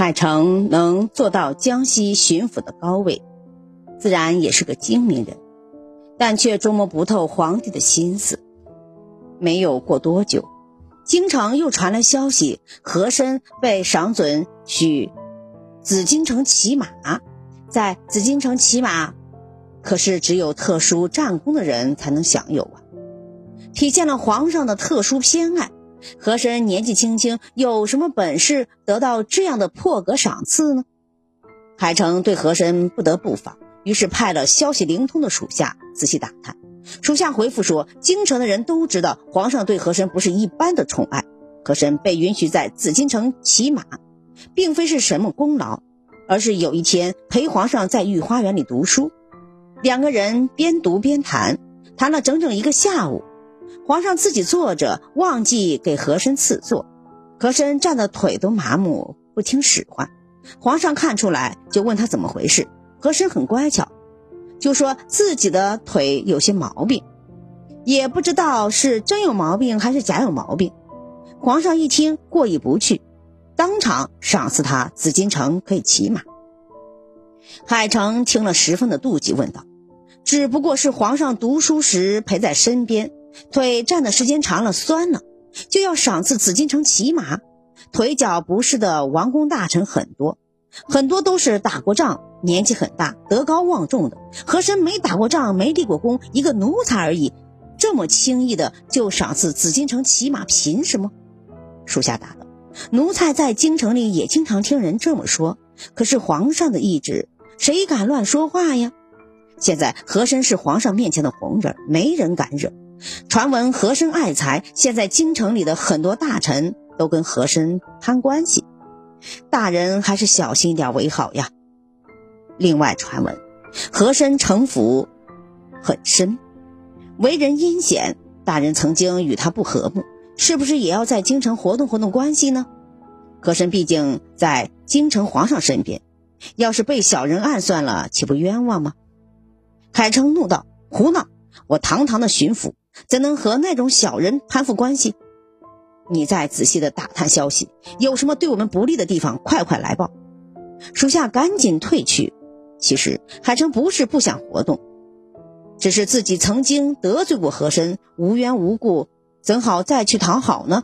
海城能做到江西巡抚的高位，自然也是个精明人，但却捉摸不透皇帝的心思。没有过多久，京城又传来消息，和珅被赏准去紫禁城骑马。在紫禁城骑马，可是只有特殊战功的人才能享有啊，体现了皇上的特殊偏爱。和珅年纪轻轻，有什么本事得到这样的破格赏赐呢？海城对和珅不得不防，于是派了消息灵通的属下仔细打探。属下回复说，京城的人都知道，皇上对和珅不是一般的宠爱。和珅被允许在紫禁城骑马，并非是什么功劳，而是有一天陪皇上在御花园里读书，两个人边读边谈，谈了整整一个下午。皇上自己坐着，忘记给和珅赐座，和珅站的腿都麻木，不听使唤。皇上看出来，就问他怎么回事。和珅很乖巧，就说自己的腿有些毛病，也不知道是真有毛病还是假有毛病。皇上一听过意不去，当场赏赐他紫禁城可以骑马。海城听了十分的妒忌，问道：“只不过是皇上读书时陪在身边。”腿站的时间长了酸了，就要赏赐紫禁城骑马。腿脚不适的王公大臣很多，很多都是打过仗、年纪很大、德高望重的。和珅没打过仗、没立过功，一个奴才而已，这么轻易的就赏赐紫禁城骑马，凭什么？属下答道：“奴才在京城里也经常听人这么说，可是皇上的懿旨，谁敢乱说话呀？现在和珅是皇上面前的红人，没人敢惹。”传闻和珅爱财，现在京城里的很多大臣都跟和珅攀关系，大人还是小心点为好呀。另外传闻，和珅城府很深，为人阴险，大人曾经与他不和睦，是不是也要在京城活动活动关系呢？和珅毕竟在京城皇上身边，要是被小人暗算了，岂不冤枉吗？海城怒道：“胡闹！我堂堂的巡抚。”怎能和那种小人攀附关系？你再仔细的打探消息，有什么对我们不利的地方，快快来报。属下赶紧退去。其实海城不是不想活动，只是自己曾经得罪过和珅，无缘无故，怎好再去讨好呢？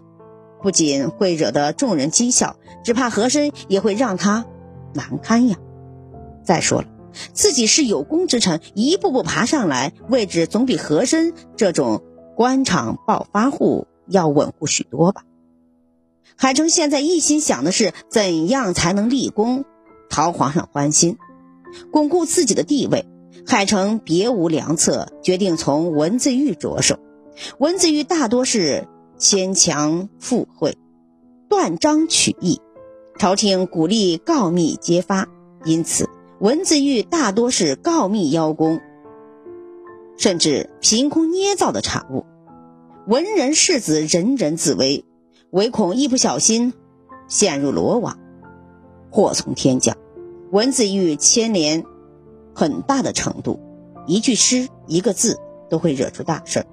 不仅会惹得众人讥笑，只怕和珅也会让他难堪呀。再说了。自己是有功之臣，一步步爬上来，位置总比和珅这种官场暴发户要稳固许多吧。海城现在一心想的是怎样才能立功，讨皇上欢心，巩固自己的地位。海城别无良策，决定从文字狱着手。文字狱大多是牵强附会，断章取义，朝廷鼓励告密揭发，因此。文字狱大多是告密邀功，甚至凭空捏造的产物。文人士子人人自危，唯恐一不小心陷入罗网，祸从天降。文字狱牵连很大的程度，一句诗一个字都会惹出大事。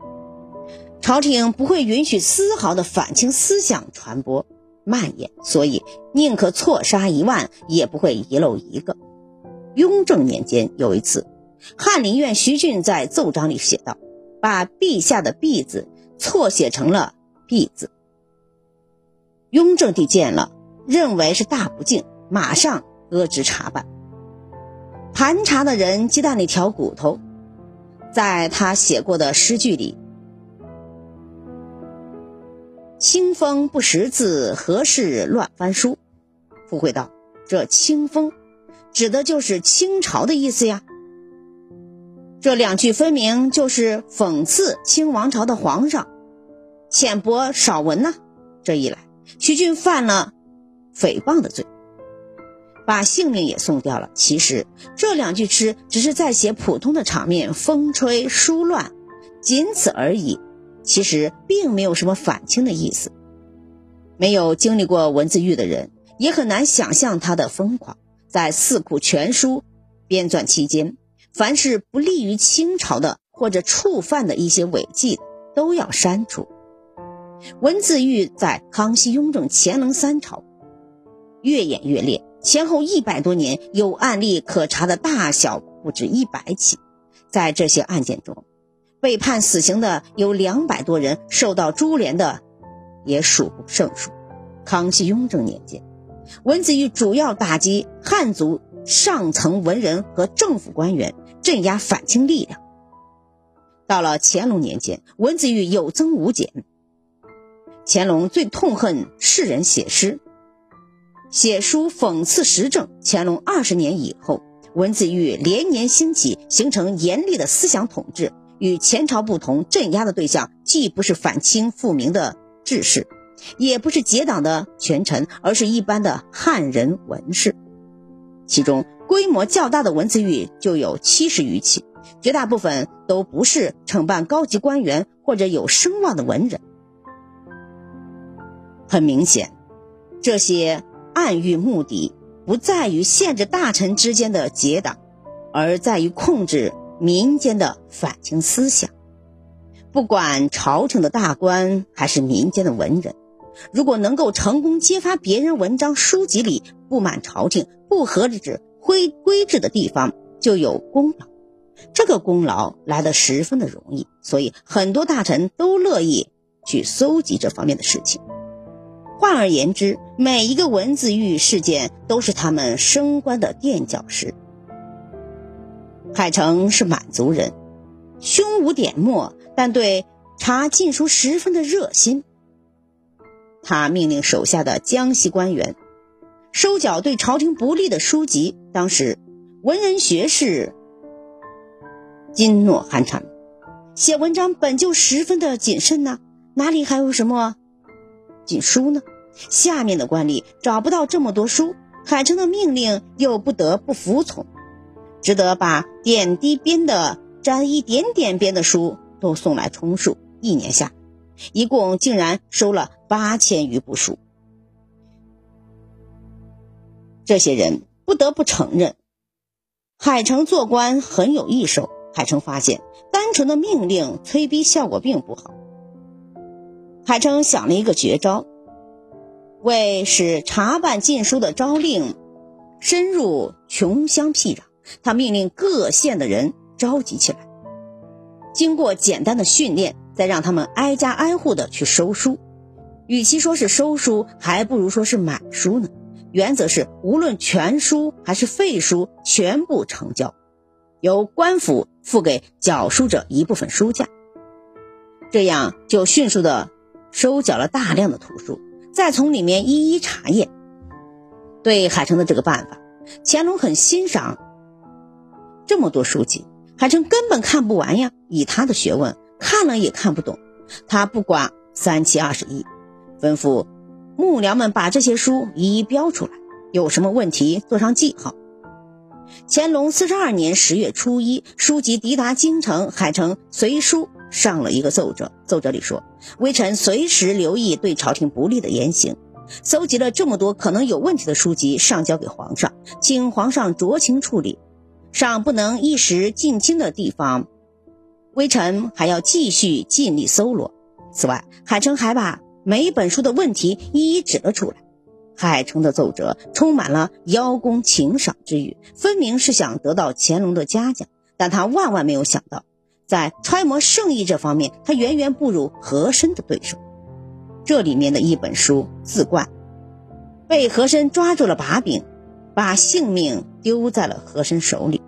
朝廷不会允许丝毫的反清思想传播蔓延，所以宁可错杀一万，也不会遗漏一个。雍正年间有一次，翰林院徐俊在奏章里写道：“把陛下的‘陛’字错写成了‘陛’字。”雍正帝见了，认为是大不敬，马上革职查办。盘查的人鸡蛋里挑骨头，在他写过的诗句里，“清风不识字，何事乱翻书？”附会道：“这清风。”指的就是清朝的意思呀。这两句分明就是讽刺清王朝的皇上浅薄少文呐。这一来，徐俊犯了诽谤的罪，把性命也送掉了。其实这两句诗只是在写普通的场面，风吹书乱，仅此而已。其实并没有什么反清的意思。没有经历过文字狱的人，也很难想象他的疯狂。在《四库全书》编纂期间，凡是不利于清朝的或者触犯的一些违纪，都要删除。文字狱在康熙、雍正、乾隆三朝越演越烈，前后一百多年，有案例可查的大小不止一百起。在这些案件中，被判死刑的有两百多人，受到株连的也数不胜数。康熙、雍正年间，文字狱主要打击汉族上层文人和政府官员，镇压反清力量。到了乾隆年间，文字狱有增无减。乾隆最痛恨世人写诗。写书讽刺时政。乾隆二十年以后，文字狱连年兴起，形成严厉的思想统治。与前朝不同，镇压的对象既不是反清复明的志士，也不是结党的权臣，而是一般的汉人文士。其中规模较大的文字狱就有七十余起，绝大部分都不是惩办高级官员或者有声望的文人。很明显，这些。暗喻目的不在于限制大臣之间的结党，而在于控制民间的反清思想。不管朝廷的大官还是民间的文人，如果能够成功揭发别人文章书籍里不满朝廷、不合制、规规制的地方，就有功劳。这个功劳来的十分的容易，所以很多大臣都乐意去搜集这方面的事情。换而言之，每一个文字狱事件都是他们升官的垫脚石。海城是满族人，胸无点墨，但对查禁书十分的热心。他命令手下的江西官员收缴对朝廷不利的书籍。当时文人学士噤若寒蝉，写文章本就十分的谨慎呢，哪里还有什么禁书呢？下面的官吏找不到这么多书，海城的命令又不得不服从，只得把点滴边的沾一点点边的书都送来充数。一年下，一共竟然收了八千余部书。这些人不得不承认，海城做官很有一手。海城发现，单纯的命令催逼效果并不好。海城想了一个绝招。为使查办禁书的诏令深入穷乡僻壤，他命令各县的人召集起来，经过简单的训练，再让他们挨家挨户的去收书。与其说是收书，还不如说是买书呢。原则是，无论全书还是废书，全部成交，由官府付给缴书者一部分书价。这样就迅速的收缴了大量的图书。再从里面一一查验，对海城的这个办法，乾隆很欣赏。这么多书籍，海城根本看不完呀！以他的学问，看了也看不懂。他不管三七二十一，吩咐幕僚们把这些书一一标出来，有什么问题做上记号。乾隆四十二年十月初一，书籍抵达京城，海城随书。上了一个奏折，奏折里说：“微臣随时留意对朝廷不利的言行，搜集了这么多可能有问题的书籍，上交给皇上，请皇上酌情处理。尚不能一时尽清的地方，微臣还要继续尽力搜罗。此外，海城还把每一本书的问题一一指了出来。海城的奏折充满了邀功请赏之语，分明是想得到乾隆的嘉奖，但他万万没有想到。”在揣摩圣意这方面，他远远不如和珅的对手。这里面的一本书《自贯》，被和珅抓住了把柄，把性命丢在了和珅手里。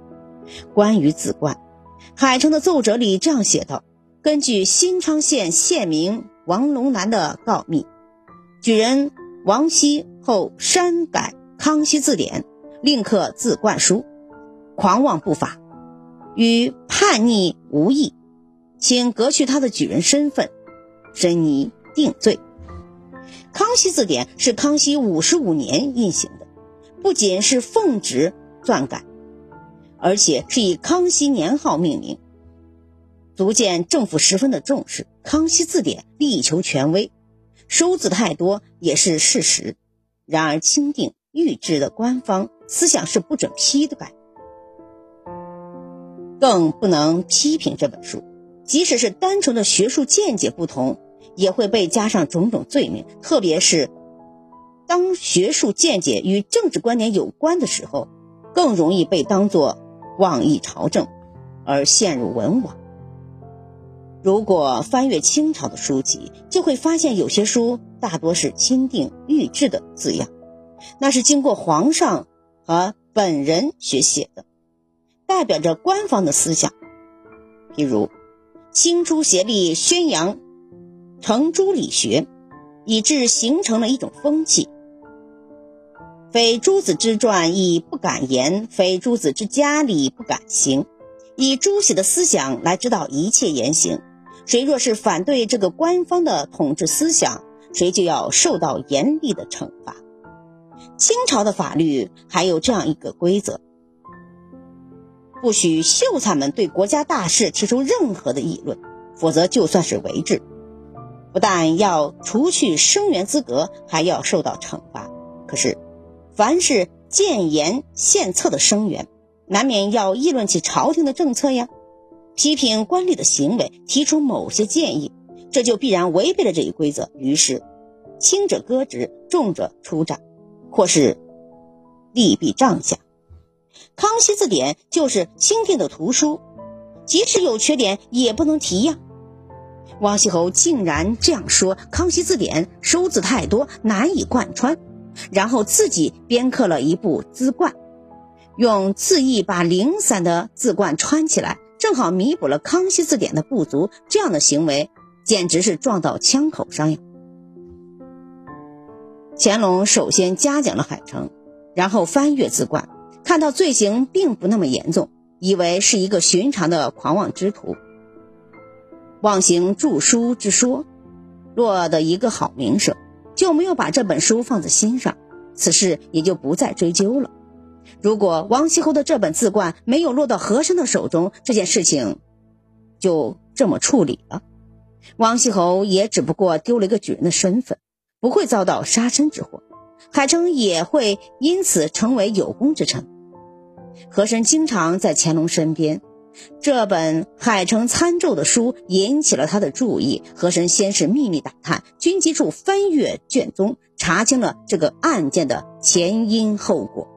关于《自贯》，海城的奏折里这样写道：根据新昌县县名王龙南的告密，举人王熙后删改《康熙字典》，另刻《自贯书》，狂妄不法。与叛逆无异，请革去他的举人身份，申拟定罪。康熙字典是康熙五十五年印行的，不仅是奉旨撰改，而且是以康熙年号命名，足见政府十分的重视。康熙字典力求权威，收字太多也是事实。然而钦定御制的官方思想是不准批的改。更不能批评这本书，即使是单纯的学术见解不同，也会被加上种种罪名。特别是，当学术见解与政治观点有关的时候，更容易被当作妄议朝政，而陷入文网。如果翻阅清朝的书籍，就会发现有些书大多是钦定御制的字样，那是经过皇上和本人学写的，代表着官方的思想。譬如，清初协力宣扬程朱理学，以致形成了一种风气。非诸子之传，亦不敢言；非诸子之家，礼不敢行。以朱熹的思想来指导一切言行，谁若是反对这个官方的统治思想，谁就要受到严厉的惩罚。清朝的法律还有这样一个规则：不许秀才们对国家大事提出任何的议论，否则就算是违制，不但要除去生员资格，还要受到惩罚。可是。凡是谏言献策的生源，难免要议论起朝廷的政策呀，批评官吏的行为，提出某些建议，这就必然违背了这一规则。于是，轻者革职，重者出斩，或是利弊帐下。康熙字典就是钦定的图书，即使有缺点也不能提呀。王锡侯竟然这样说：康熙字典收字太多，难以贯穿。然后自己编刻了一部字冠，用字义把零散的字冠穿起来，正好弥补了康熙字典的不足。这样的行为简直是撞到枪口上呀！乾隆首先嘉奖了海城，然后翻阅字冠，看到罪行并不那么严重，以为是一个寻常的狂妄之徒，妄行著书之说，落得一个好名声。就没有把这本书放在心上，此事也就不再追究了。如果王锡侯的这本字冠没有落到和珅的手中，这件事情就这么处理了。王锡侯也只不过丢了一个举人的身份，不会遭到杀身之祸，海城也会因此成为有功之臣。和珅经常在乾隆身边。这本《海城参奏》的书引起了他的注意。和珅先是秘密打探，军机处翻阅卷宗，查清了这个案件的前因后果。